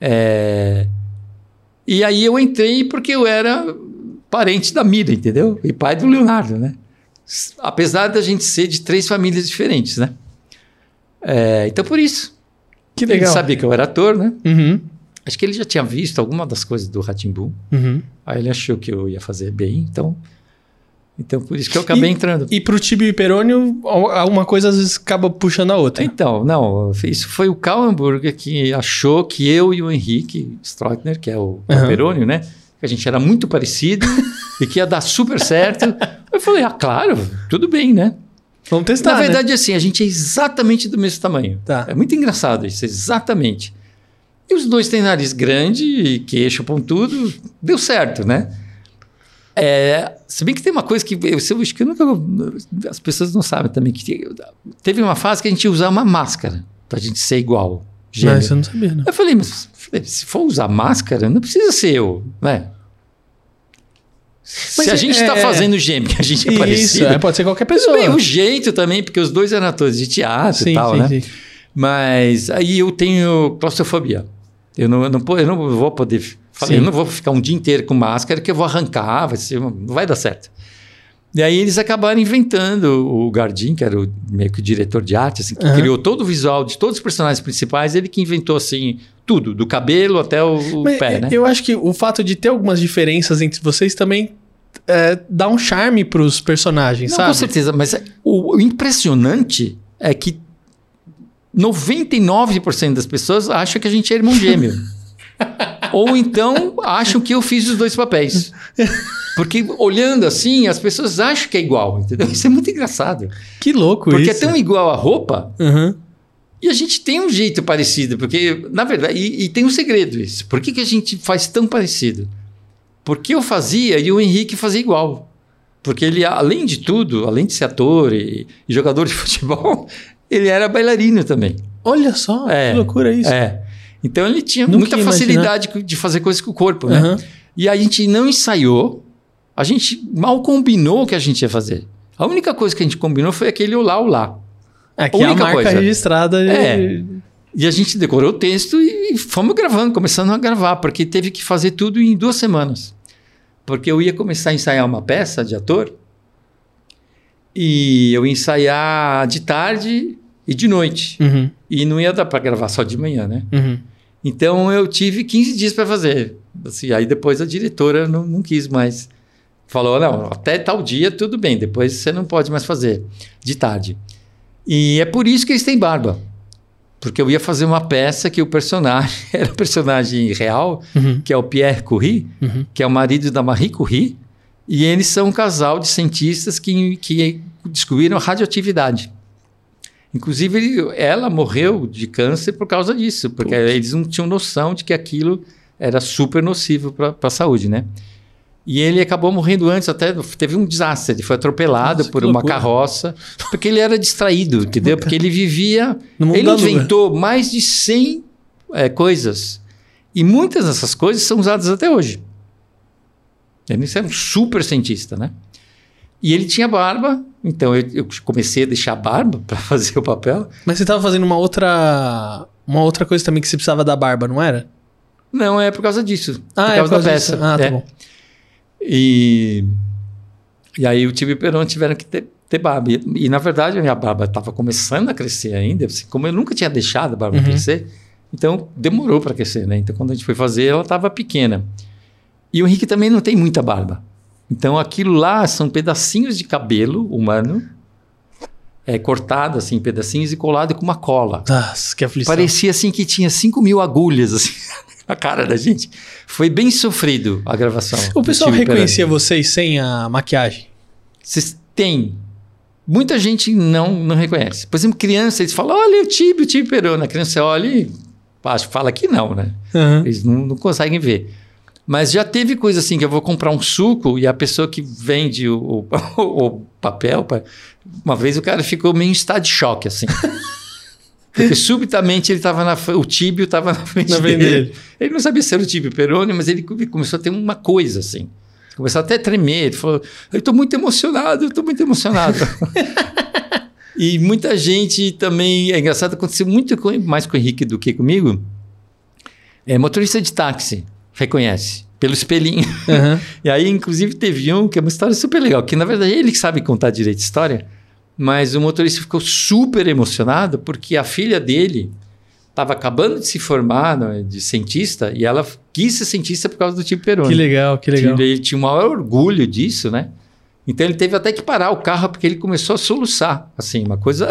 É, E aí eu entrei porque eu era parente da Mira, entendeu? E pai do Leonardo, né? Apesar da gente ser de três famílias diferentes, né? É, Então, por isso. Que Ele legal. sabia que eu era ator, né? Uhum. Acho que ele já tinha visto alguma das coisas do Ratimbu. Uhum. Aí ele achou que eu ia fazer bem, então. Então, por isso que eu acabei E- entrando. E pro Tibio e Perônio, uma coisa às vezes acaba puxando a outra. Então, não, isso foi o Karl Hamburger que achou que eu e o Henrique Stroitner, que é o Aham. Perônio, né? Que a gente era muito parecido [laughs] e que ia dar super certo. Eu falei, ah, claro, tudo bem, né? Vamos testar, Na né? verdade, assim, a gente é exatamente do mesmo tamanho. Tá. É muito engraçado isso, exatamente. E os dois têm nariz grande e queixo pontudo, deu certo, né? É, se bem que tem uma coisa que eu, eu acho que eu nunca, as pessoas não sabem também que teve uma fase que a gente ia usar uma máscara pra gente ser igual. gêmeo. Mas eu não sabia, não. Eu falei, mas se for usar máscara, não precisa ser eu, né? Mas se a é- gente está é- fazendo gêmeo, que a gente é Isso, parecido, é, pode ser qualquer pessoa. bem, o jeito também, porque os dois eram atores de teatro sim, e tal, sim, né? sim. Mas aí eu tenho claustrofobia. Eu não, eu não, eu não vou poder. Falei, eu não vou ficar um dia inteiro com máscara que eu vou arrancar, vai ser, não vai dar certo. E aí eles acabaram inventando o Gardim, que era o, meio que o diretor de arte, assim, que Aham. criou todo o visual de todos os personagens principais, ele que inventou assim tudo, do cabelo até o, pé, né? Eu acho que o fato de ter algumas diferenças entre vocês também é, dá um charme pros personagens, Não, sabe? com certeza, mas o, o impressionante é que 99% das pessoas acham que a gente é irmão gêmeo. [laughs] Ou então acham que eu fiz os dois papéis. Porque olhando assim, as pessoas acham que é igual, entendeu? Isso é muito engraçado. Que louco Porque isso. é tão igual a roupa Uhum. E a gente tem um jeito parecido. Porque, na verdade, e, e tem um segredo isso. Por que, que a gente faz tão parecido? Porque eu fazia e o Henrique fazia igual. Porque ele, além de tudo, além de ser ator e, e jogador de [laughs] futebol, ele era bailarino também. Olha só, É, que loucura isso. É. Então ele tinha Nunca muita imaginar. facilidade de fazer coisas com o corpo, né? Aham. E a gente não ensaiou, a gente mal combinou o que a gente ia fazer. A única coisa que a gente combinou foi aquele olá, olá. Aqui é a única marca coisa. registrada. de- É. E a gente decorou o texto e fomos gravando, começando a gravar, porque teve que fazer tudo em duas semanas. Porque eu ia começar a ensaiar uma peça de ator e eu ia ensaiar de tarde e de noite. Uhum, E não ia dar para gravar só de manhã, né? uhum. Então eu tive 15 dias para fazer. Assim, aí depois a diretora não, não quis mais. Falou: não, até tal dia tudo bem, depois você não pode mais fazer de tarde. E é por isso que eles têm barba. Porque eu ia fazer uma peça que o personagem [laughs] era o personagem real, Uhum. que é o Pierre Curie, Uhum. que é o marido da Marie Curie, e eles são um casal de cientistas que, que descobriram a radioatividade. Inclusive, ela morreu de câncer por causa disso, porque Putz. eles não tinham noção de que aquilo era super nocivo para a saúde, né? E ele acabou morrendo antes, até teve um desastre. Ele foi atropelado Nossa, por uma loucura. carroça, porque ele era distraído, entendeu? Porque ele vivia. Ele da inventou mais de 100 é, coisas. E muitas dessas coisas são usadas até hoje. Ele era um super cientista, né? E ele tinha barba, então eu, eu comecei a deixar a barba [laughs] para fazer o papel. Mas você tava fazendo uma outra. Uma outra coisa também que você precisava da barba, não era? Não, é por causa disso. Ah, por é causa por da causa peça. disso. Ah, tá é. bom. E, e aí o Tibi e o tiveram que ter, ter barba. E, e, na verdade a minha barba estava começando a crescer ainda. assim, como eu nunca tinha deixado a barba Uhum. crescer, então demorou para crescer, né? Então quando a gente foi fazer, ela estava pequena. E o Henrique também não tem muita barba. Então aquilo lá são pedacinhos de cabelo humano, é, cortado assim, em pedacinhos e colado com uma cola. Nossa, que aflição. Parecia assim que tinha 5 mil agulhas assim, [laughs] na cara da gente. Foi bem sofrido a gravação. O pessoal reconhecia vocês sem a maquiagem? Vocês têm. Muita gente não, não reconhece. Por exemplo, criança, eles falam: olha o Tibi, o Tibi Peroni. A criança olha e fala que não, né? Aham. Eles não, não conseguem ver. Mas já teve coisa assim que eu vou comprar um suco e a pessoa que vende o, o, [laughs] o papel, pa- uma vez o cara ficou meio em estado de choque, assim. Porque subitamente ele estava na o tíbio estava na frente Na dele. dele. Ele não sabia se era o tíbio Peroni, mas ele come- começou a ter uma coisa assim. Começou até a tremer. Ele falou: Eu estou muito emocionado, eu estou muito emocionado. [laughs] e muita gente também. É engraçado, aconteceu muito com- mais com o Henrique do que comigo. É, motorista de táxi reconhece pelo espelhinho. Aham. [laughs] E aí, inclusive, teve um que é uma história super legal, que na verdade ele que sabe contar direito a história, mas o motorista ficou super emocionado porque a filha dele estava acabando de se formar né, de cientista e ela quis ser cientista por causa do tipo Peroni. Que legal, que legal. Ele tinha o maior orgulho disso, né? Então ele teve até que parar o carro porque ele começou a soluçar, assim, uma coisa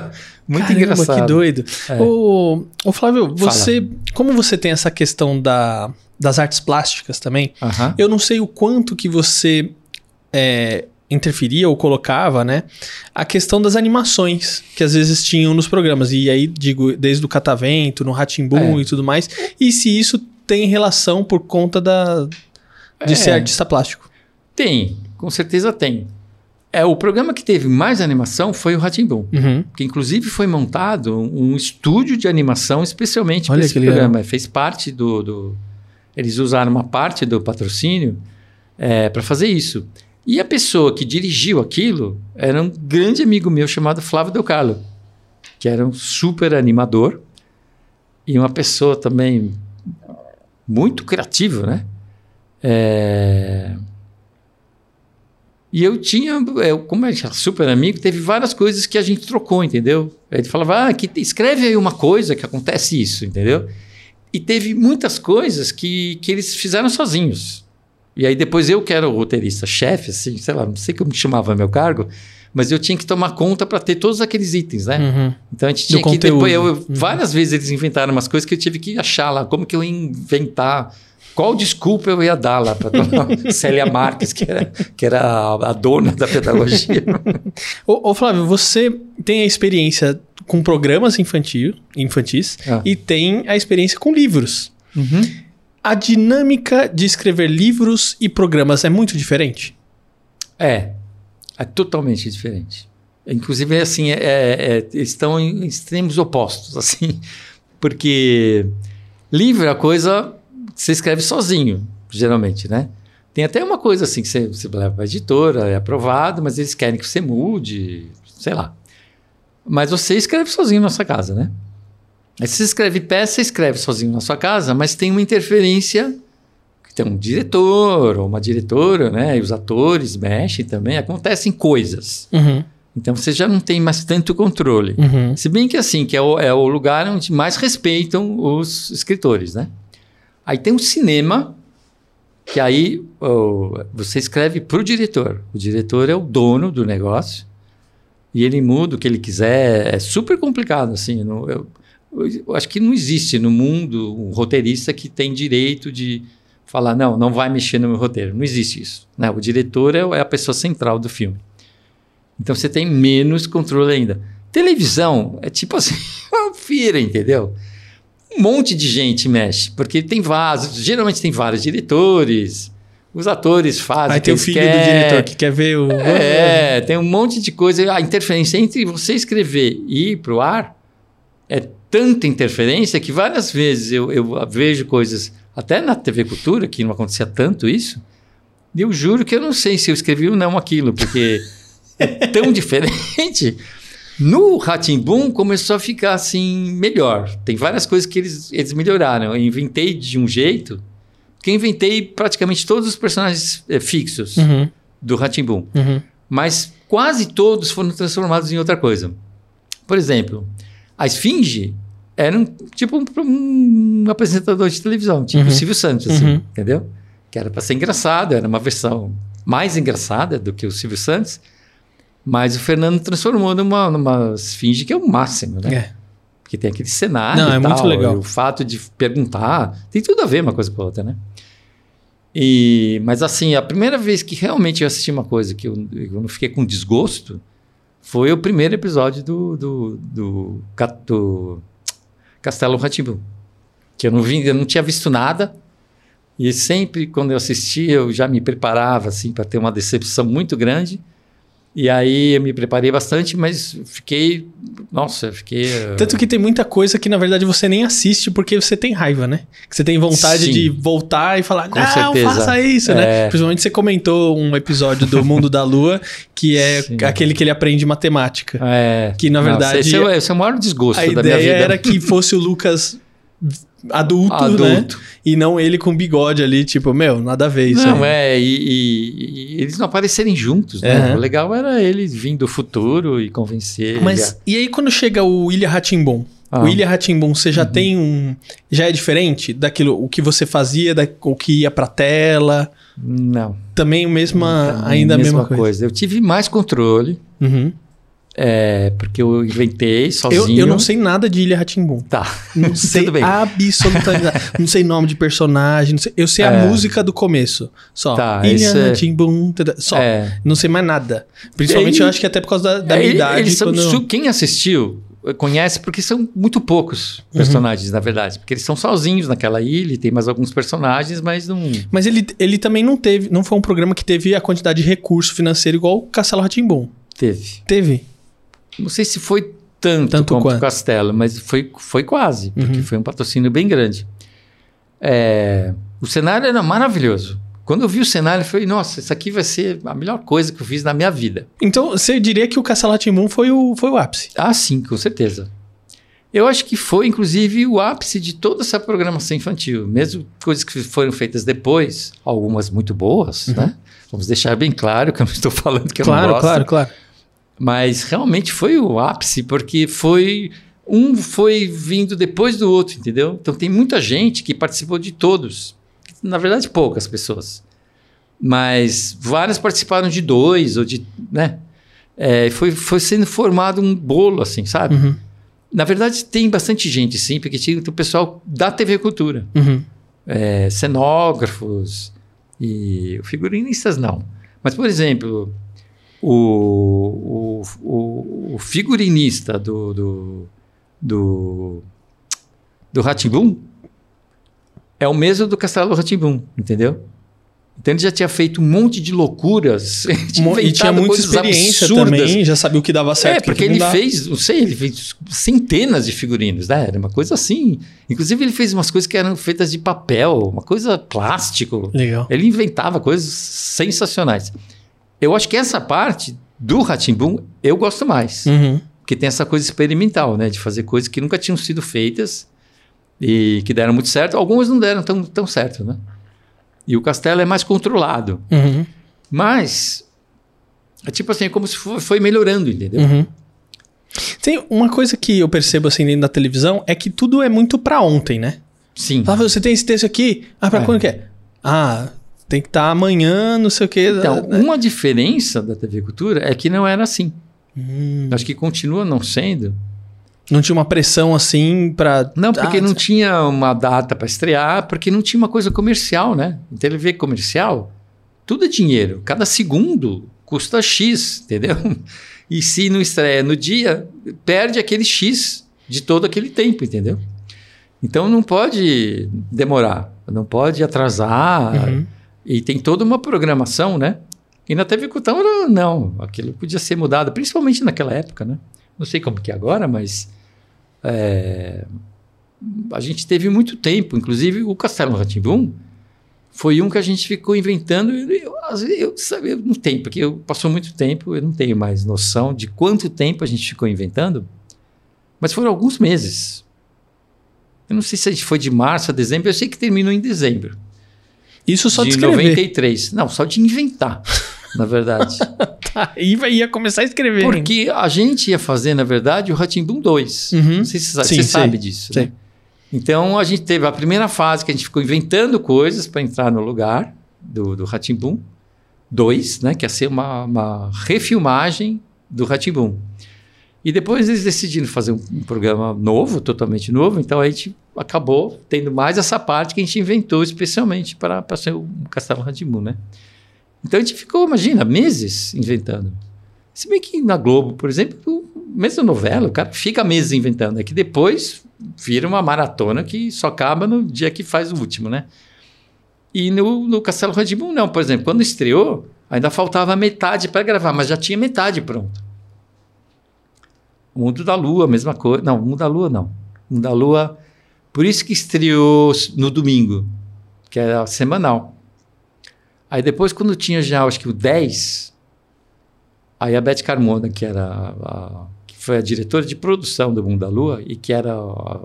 [laughs] muito Caramba, engraçada. que doido. É. Ô, ô, Flávio, você, como você tem essa questão da, das artes plásticas também, Aham. eu não sei o quanto que você é, interferia ou colocava, né? A questão das animações que às vezes tinham nos programas. E aí, digo, desde o Catavento, no Ratimbum É. e tudo mais. E se isso tem relação por conta da, de É. ser artista plástico. Tem, com certeza tem. É, o programa que teve mais animação foi o Ratimbum. Uhum. que inclusive foi montado um estúdio de animação especialmente para esse legal. programa. Fez parte do, do- Eles usaram uma parte do patrocínio para fazer isso. E a pessoa que dirigiu aquilo era um grande amigo meu chamado Flávio Del Carlo, que era um super animador e uma pessoa também muito criativa, né? É, e eu tinha, eu, como gente era super amigo, teve várias coisas que a gente trocou, entendeu? Ele falava, ah, que, escreve aí uma coisa que acontece isso, entendeu? E teve muitas coisas que, que eles fizeram sozinhos. E aí depois eu que era o roteirista-chefe, assim, sei lá, não sei como chamava meu cargo, mas eu tinha que tomar conta para ter todos aqueles itens, né? Uhum. Então a gente Do tinha que conteúdo. depois eu, Uhum. várias vezes eles inventaram umas coisas que eu tive que achar lá, como que eu ia inventar, qual desculpa eu ia dar lá para [laughs] Célia Marques, que era, que era a, a dona da pedagogia. [laughs] Ô, ô, Flávio, você tem a experiência com programas infantil, infantis Ah. e tem a experiência com livros. Uhum. A dinâmica de escrever livros e programas é muito diferente? É, é totalmente diferente. Inclusive, assim, é, é, eles estão em extremos opostos, [laughs] assim, porque livro é a coisa que você escreve sozinho, geralmente, né? Tem até uma coisa assim que você, você leva para a editora, é aprovado, mas eles querem que você mude, sei lá. Mas você escreve sozinho na sua casa, né? Aí você escreve peça, você escreve sozinho na sua casa, mas tem uma interferência que tem um diretor ou uma diretora, né? E os atores mexem também, acontecem coisas. Uhum. Então você já não tem mais tanto controle. Uhum. Se bem que assim, que é o, é o lugar onde mais respeitam os escritores, né? Aí tem o cinema, que aí oh, você escreve para o diretor. O diretor é o dono do negócio e ele muda o que ele quiser. É super complicado, assim. No, eu, eu acho que não existe no mundo um roteirista que tem direito de falar, não, não vai mexer no meu roteiro. Não existe isso. Né? O diretor é, é a pessoa central do filme. Então você tem menos controle ainda. Televisão é tipo assim, [laughs] uma feira, entendeu? Um monte de gente mexe, porque tem vários, geralmente tem vários diretores, os atores fazem. Aí tem o filho quer, do diretor que quer ver o. É, tem um monte de coisa. A interferência entre você escrever e ir para o ar é tanta interferência que várias vezes eu, eu vejo coisas, até na TV Cultura, que não acontecia tanto isso, e eu juro que eu não sei se eu escrevi ou não aquilo, porque. é tão [laughs] diferente. No Ratimbum começou a ficar assim melhor. Tem várias coisas que eles, eles melhoraram. Eu inventei de um jeito que eu inventei praticamente todos os personagens é, fixos Uhum. do Ratimbum. Uhum. Mas quase todos foram transformados em outra coisa. Por exemplo, a Esfinge era um, tipo um, um apresentador de televisão, tipo Uhum. o Silvio Santos, assim, Uhum. entendeu? Que era para ser engraçado, era uma versão mais engraçada do que o Silvio Santos. Mas o Fernando transformou numa, numa esfinge que é o máximo, né? É. Porque tem aquele cenário. Não, é muito tal, legal. e o fato de perguntar. Tem tudo a ver uma coisa com a outra, né? E, mas assim, a primeira vez que realmente eu assisti uma coisa que eu, eu não fiquei com desgosto foi o primeiro episódio do, do, do, Ca- do Castelo Ratibu. Que eu não, vi, eu não tinha visto nada. E sempre, quando eu assistia, eu já me preparava assim, para ter uma decepção muito grande. E aí eu me preparei bastante, mas fiquei. Nossa, fiquei. eh, Tanto que tem muita coisa que, na verdade, você nem assiste porque você tem raiva, né? Que você tem vontade Sim. de voltar e falar, Com não, certeza. faça isso, né? É. Principalmente você comentou um episódio do Mundo da Lua, que é Sim. aquele que ele aprende matemática. É, Que, na verdade, Esse é, o- esse é o maior desgosto A da minha ideia vida. era que fosse o Lucas adulto, né? Adulto. E não ele com bigode ali, tipo, meu, nada a ver isso. Não, aí. é, e, e- e eles não aparecerem juntos, né? Uhum. O legal era ele vir do futuro e convencer. Mas e aí quando chega o Ilha Ratimbom? Ah. O Ilha Ratimbom, você Uhum. já tem um. Já é diferente daquilo, o que você fazia, da, o que ia pra tela? Não. Também a mesma, ainda a mesma, coisa. Eu tive mais controle, Uhum. É, porque eu inventei Eu, sozinho. eu não sei nada de Ilha Ratimbom. Tá. [laughs] Não [laughs] sei Tudo bem. absolutamente nada. Não sei nome de personagem. não sei- eu sei a É. música do começo. Só. Tá, Ilha isso é- Só. É. Não sei mais nada. Principalmente E aí- eu acho que até por causa da, da É, minha ele- idade. eles são quando- Quem assistiu eh, conhece porque são muito poucos Uhum. personagens, na verdade. Porque eles são sozinhos naquela ilha, tem mais alguns personagens, mas não. Mas ele, ele também não teve. Não foi um programa que teve a quantidade de recurso financeiro igual o Castelo Ratimbom. Teve. Teve. Não sei se foi tanto, Tanto quanto o Castelo, mas foi, foi quase, porque Uhum. foi um patrocínio bem grande. É, o cenário era maravilhoso. Quando eu vi o cenário, eu falei, nossa, isso aqui vai ser a melhor coisa que eu fiz na minha vida. Então, você diria que o Castelo Ratimbom foi o, foi o ápice. Ah, sim, com certeza. Eu acho que foi, inclusive, o ápice de toda essa programação infantil. Mesmo coisas que foram feitas depois, algumas muito boas, né? Vamos deixar bem claro que eu não estou falando que eu não Uhum. claro, gosto. claro, claro. Mas realmente foi o ápice, porque foi um foi vindo depois do outro, entendeu? Então tem muita gente que participou de todos. Na verdade, poucas pessoas. Mas várias participaram de dois, ou de. Né? É, foi, foi sendo formado um bolo, assim, sabe? Uhum, Na verdade, tem bastante gente, sim, porque tinha o pessoal da TV Cultura. uhum. É, cenógrafos e figurinistas não. Mas, por exemplo, o, o, o, figurinista do, do, do, do Ratimbum é o mesmo do Castelo Ratimbum, entendeu? Então ele já tinha feito um monte de loucuras. [laughs] tinha E tinha muita coisas experiência absurdas. também, já sabia o que dava certo. É, porque ele fez, não sei, ele fez centenas de figurinos, né? Era uma coisa assim. Inclusive, ele fez umas coisas que eram feitas de papel, uma coisa plástico. Legal. Ele inventava coisas sensacionais. Eu acho que essa parte do Ratimbum eu gosto mais. Uhum. Porque tem essa coisa experimental, né? De fazer coisas que nunca tinham sido feitas e que deram muito certo. Algumas não deram tão, tão certo, né? E o castelo é mais controlado. Uhum. Mas É tipo assim, é como se fo- foi melhorando, entendeu? Uhum. Tem uma coisa que eu percebo assim dentro da televisão é que tudo é muito pra ontem, né? Sim. Flávio, você tem esse texto aqui? Ah, pra É. quando que é? Ah, tem que estar amanhã, não sei o quê. Então, né? uma diferença da TV Cultura é que não era assim. Hum. Acho que continua não sendo. Não tinha uma pressão assim pra. Não, porque Ah, não tinha uma data para estrear, porque não tinha uma coisa comercial, né? Em TV comercial, tudo é dinheiro. Cada segundo custa X, entendeu? [laughs] E se não estreia no dia, perde aquele X de todo aquele tempo, entendeu? Então não pode demorar, não pode atrasar. Uhum. E tem toda uma programação, né? E na TV Cultura, não. Aquilo podia ser mudado, principalmente naquela época, né? Não sei como que é agora, mas é, a gente teve muito tempo. Inclusive, o Castelo Ratimbum foi um que a gente ficou inventando. Eu, eu, sabe, eu não tenho, porque eu, passou muito tempo, eu não tenho mais noção de quanto tempo a gente ficou inventando, mas foram alguns meses. Eu não sei se foi de março a dezembro, eu sei que terminou em dezembro Isso só de de escrever. 93. Não, só de inventar, [laughs] na verdade. Tá, e ia começar a escrever. hein? Porque a gente ia fazer, na verdade, o Ratimbum 2. Uhum. Não sei se você sabe, Sim, você sei. sabe disso. Sei. Né? Então, a gente teve a primeira fase que a gente ficou inventando coisas para entrar no lugar do, do Ratimbum 2, né? que ia ser uma, uma refilmagem do Ratimbum. E depois eles decidiram fazer um, um programa novo, totalmente novo, então a gente acabou tendo mais essa parte que a gente inventou especialmente para ser o Castelo Ratimbum, né? Então a gente ficou, imagina, meses inventando. Se bem que na Globo, por exemplo, mesmo novela, o cara fica meses inventando, é que depois vira uma maratona que só acaba no dia que faz o último, né? E no, no Castelo Ratimbum, não. Por exemplo, quando estreou, ainda faltava metade para gravar, mas já tinha metade pronta. O Mundo da Lua, mesma coisa. Não, o Mundo da Lua não. O Mundo da Lua, por isso que estreou no domingo, que era semanal. Aí depois, quando tinha já, acho que o 10, aí a Beth Carmona, que era a, que foi a diretora de produção do Mundo da Lua e que era a,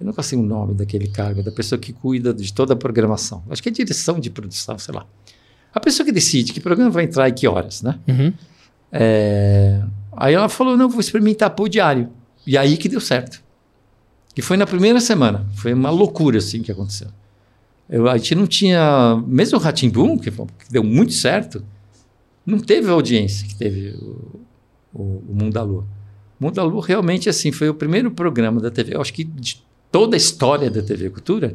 eu nunca sei o nome daquele cargo, da pessoa que cuida de toda a programação. Acho que é direção de produção, sei lá. A pessoa que decide que programa vai entrar e que horas, né? Uhum. É, Aí ela falou: não, vou experimentar pôr diário. E aí que deu certo. E foi na primeira semana. Foi uma loucura assim que aconteceu. Eu, a gente não tinha. Mesmo o Ratimbum, que, que deu muito certo, não teve a audiência que teve o, o, o Mundo da Lua. O Mundo da Lua realmente assim foi o primeiro programa da TV, eu acho que de toda a história da TV Cultura,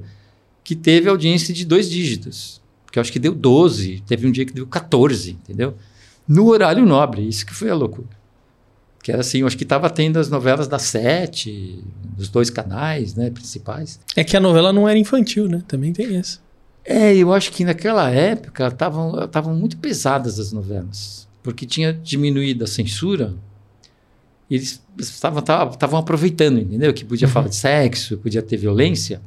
que teve audiência de dois dígitos. Que eu acho que deu 12, teve um dia que deu 14, entendeu? No horário nobre, isso que foi a loucura. Que era assim, eu acho que estava tendo as novelas da Sete, dos dois canais né, principais. É que a novela não era infantil, né? Também tem isso. É, eu acho que naquela época estavam muito pesadas as novelas, porque tinha diminuído a censura. E eles estavam aproveitando, entendeu? Que podia falar de sexo, podia ter violência.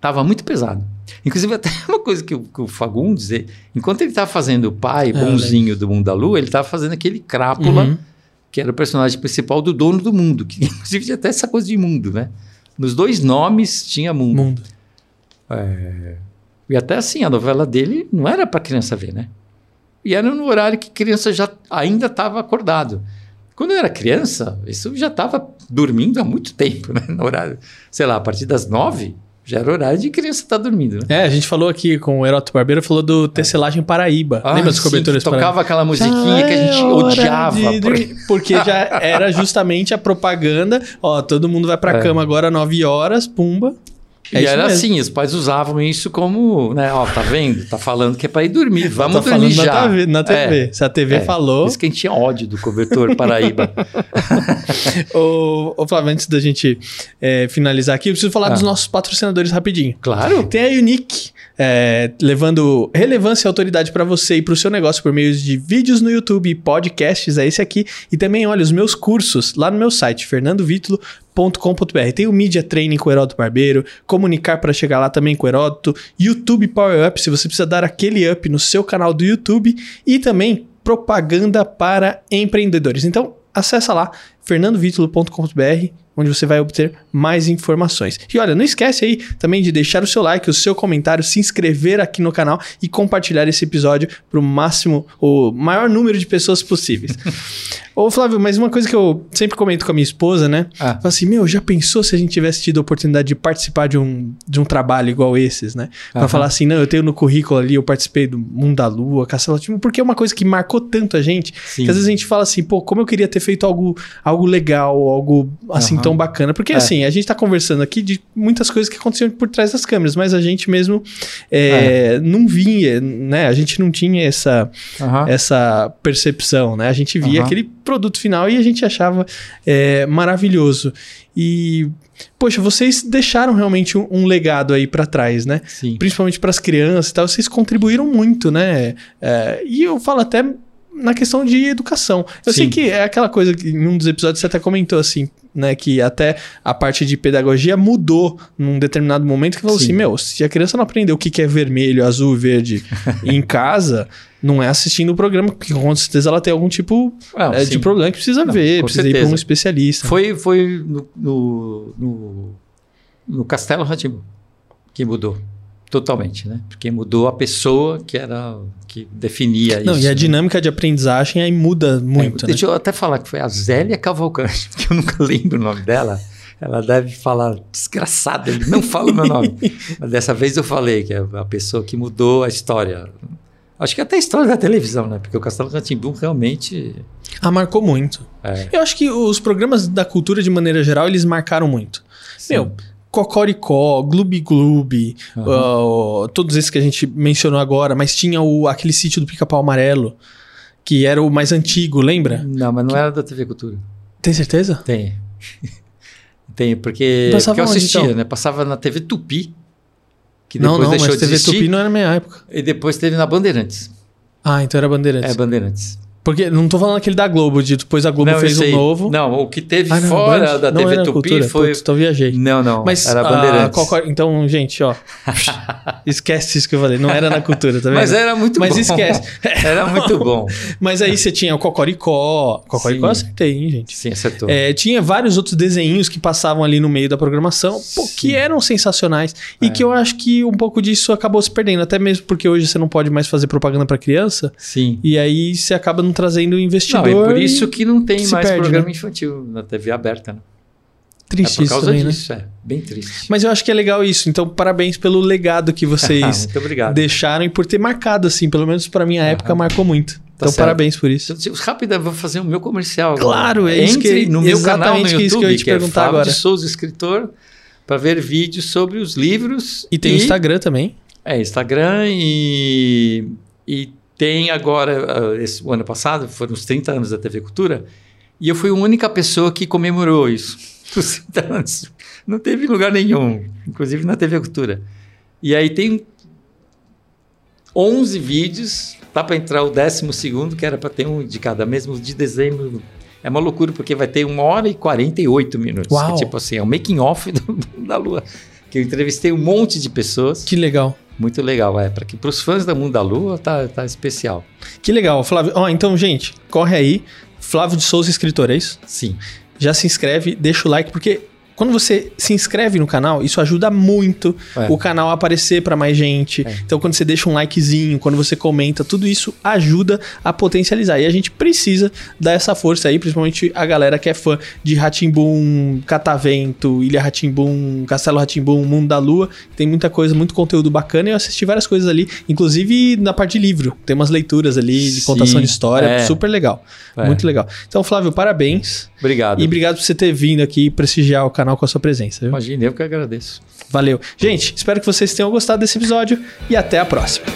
Tava muito pesado. Inclusive, até [laughs] uma coisa que o, que o Fagundes, ele- enquanto ele estava fazendo o pai eu bonzinho do Mundo da Lua, ele estava fazendo aquele crápula Uhum. Que era o personagem principal do dono do mundo, que [laughs] inclusive tinha até essa coisa de mundo, né? Nos dois nomes tinha mundo. Mundo. E até assim, a novela dele não era para criança ver, né? E era no horário que criança já ainda estava acordado. Quando eu era criança, isso já estava dormindo há muito tempo, [laughs] né? No horário, sei lá, a partir das nove, já era horário de criança estar dormindo, né? É, a gente falou aqui com o Heroto Barbeiro, falou do Tecelagem Paraíba. Ah, Lembra dos sim, cobertores que tocava aquela Já musiquinha que a gente é odiava. de. [laughs] Porque já era justamente a propaganda. Ó, todo mundo vai pra É. cama agora, 9 horas, pumba. É e era mesmo. assim, os pais usavam isso como, né? Ó, tá vendo? Tá falando que é para ir dormir. [laughs] Vamos tá dormir já. na TV. Na TV. É. Se a TV É, falou. Por isso que a gente tinha ódio do cobertor Paraíba. [laughs] Ô, ô, Flávio, antes da gente é, finalizar aqui, eu preciso falar Ah. dos nossos patrocinadores rapidinho. claro. Tem a Unique, é, levando relevância e autoridade para você e para o seu negócio por meio de vídeos no YouTube e podcasts, é esse aqui. E também, olha, os meus cursos lá no meu site, fernandovitulo.com.br. Tem o Media Training com o Heródoto Barbeiro, Comunicar para chegar lá também com o Heródoto, YouTube Power Up, se você precisa dar aquele up no seu canal do YouTube, e também propaganda para empreendedores. Então, acessa lá, fernandovitulo.com.br, onde você vai obter mais informações. E olha, não esquece aí também de deixar o seu like, o seu comentário, se inscrever aqui no canal e compartilhar esse episódio para o máximo, o maior número de pessoas possíveis. [laughs] Ô Flávio, mas uma coisa que eu sempre comento com a minha esposa, né? Ah. Fala assim, meu, já pensou se a gente tivesse tido a oportunidade de participar de um, de um trabalho igual esses, né? Pra Aham. falar assim, não, eu tenho no currículo ali, eu participei do Mundo da Lua, Castelo Time, porque é uma coisa que marcou tanto a gente, Sim. que às vezes a gente fala assim, pô, como eu queria ter feito algo, algo legal, algo assim Aham. tão bacana. Porque É. assim, a gente tá conversando aqui de muitas coisas que aconteciam por trás das câmeras, mas a gente mesmo é, não via, né? A gente não tinha essa, Aham. essa percepção, né? A gente via aquele produto final e a gente achava é, maravilhoso. E, poxa, vocês deixaram realmente um, um legado aí pra trás, né? Sim. Principalmente para as crianças e tal, vocês contribuíram muito, né? É, e eu falo até na questão de educação. Eu sei Sim. que é aquela coisa que em um dos episódios você até comentou assim, né? Que até a parte de pedagogia mudou num determinado momento que falou Sim. assim: meu, se a criança não aprender o que que é vermelho, azul, verde [laughs] em casa, não é assistindo o programa, porque com certeza ela tem algum tipo Não, é, de problema que precisa Não, ver, precisa ir para um certeza. especialista. Foi, foi no, no, no, no Castelo Ratimbu que mudou totalmente, né? Porque mudou a pessoa que era que definia Não, isso. e a né? dinâmica de aprendizagem aí muda muito, É, né? Deixa eu até falar que foi a Zélia Cavalcante, [laughs] que eu nunca lembro o nome dela. Ela deve falar, desgraçada, ele não fala o meu nome. [laughs] Mas dessa vez eu falei que é a pessoa que mudou a história. Acho que até a história da televisão, né? Porque o Castelo Ratimbum realmente. Ah, marcou muito. É, Eu acho que os programas da cultura, de maneira geral, eles marcaram muito. sim. Meu, Cocoricó, Gloob Gloob, Aham. uh, todos esses que a gente mencionou agora, mas tinha o, aquele sítio do Pica-Pau Amarelo, que era o mais antigo, lembra? Não, mas não era da TV Cultura. Tem certeza? Tem. [laughs] Tem, porque, Passava porque eu assistia, então? né? Passava na TV Tupi, que não, depois não, deixou mas de TV existir, Tupi não era minha época. e depois teve na Bandeirantes. Ah, então era Bandeirantes. É, Bandeirantes. Porque não tô falando aquele da Globo, de depois a Globo Não, fez um novo. Não, o que teve Ah, não, fora Band? da TV Tupi cultura. foi... Putz, então viajei. Não, não, Mas era a Bandeirantes. Cocor- Então, gente, ó. [laughs] esquece isso que eu falei. Não era na cultura, tá vendo? Mas era muito Mas bom. esquece. [laughs] Era muito [laughs] bom. Mas aí você tinha o Cocoricó. Cocoricó eu acertei, hein, gente? Sim, acertou. É, tinha vários outros desenhinhos que passavam ali no meio da programação, pô, que eram sensacionais. E É. que eu acho que um pouco disso acabou se perdendo. Até mesmo porque hoje você não pode mais fazer propaganda pra criança. Sim. E aí você acaba não trazendo Não, investidor. é por isso e que não tem mais perde, programa né? infantil na TV aberta, né? Triste é por isso causa também, né? disso, é. Bem triste. Mas eu acho que é legal isso. Então, parabéns pelo legado que vocês [laughs] obrigado. deixaram e por ter marcado, assim. Pelo menos pra minha época, marcou muito. Então, certo. parabéns por isso. Então, Rápido, eu vou fazer o meu comercial. agora. Claro, é isso Entre que- no meu exatamente canal no isso YouTube, que eu ia te é perguntar Fábio agora. de Souza, escritor, para ver vídeos sobre os livros. E tem o Instagram também. É, Instagram e, e tem agora, ah, esse, o ano passado, foram os 30 anos da TV Cultura, e eu fui a única pessoa que comemorou isso, [laughs] os 30 anos. Não teve lugar nenhum, inclusive na TV Cultura. E aí tem 11 vídeos, tá para entrar o 12 segundo, que era para ter um de cada mesmo de dezembro. É uma loucura, porque vai ter uma hora e 48 minutos. Uau. Que, tipo assim, é o making off [laughs] do- da Lua. Que eu entrevistei um monte de pessoas. Que legal. Muito legal, é. Para que os fãs da Mundo da Lua tá, tá especial. Que legal, Flávio. Ó, então, gente, corre aí. Flávio de Souza, escritor, é isso? Sim. Já se inscreve, deixa o like, porque quando você se inscreve no canal, isso ajuda muito É. o canal a aparecer para mais gente. É. Então, quando você deixa um likezinho, quando você comenta, tudo isso ajuda a potencializar. E a gente precisa dar essa força aí, principalmente a galera que é fã de Ratimbum, Catavento, Ilha Ratimbum, Castelo Ratimbum, Mundo da Lua. Tem muita coisa, muito conteúdo bacana. E eu assisti várias coisas ali, inclusive na parte de livro. Tem umas leituras ali de Sim, contação de história, é. super legal. É. Muito legal. Então, Flávio, parabéns. Obrigado. E obrigado por você ter vindo aqui prestigiar o canal com a sua presença. Viu? Imagina, eu que agradeço. Valeu. Gente, espero que vocês tenham gostado desse episódio e até a próxima.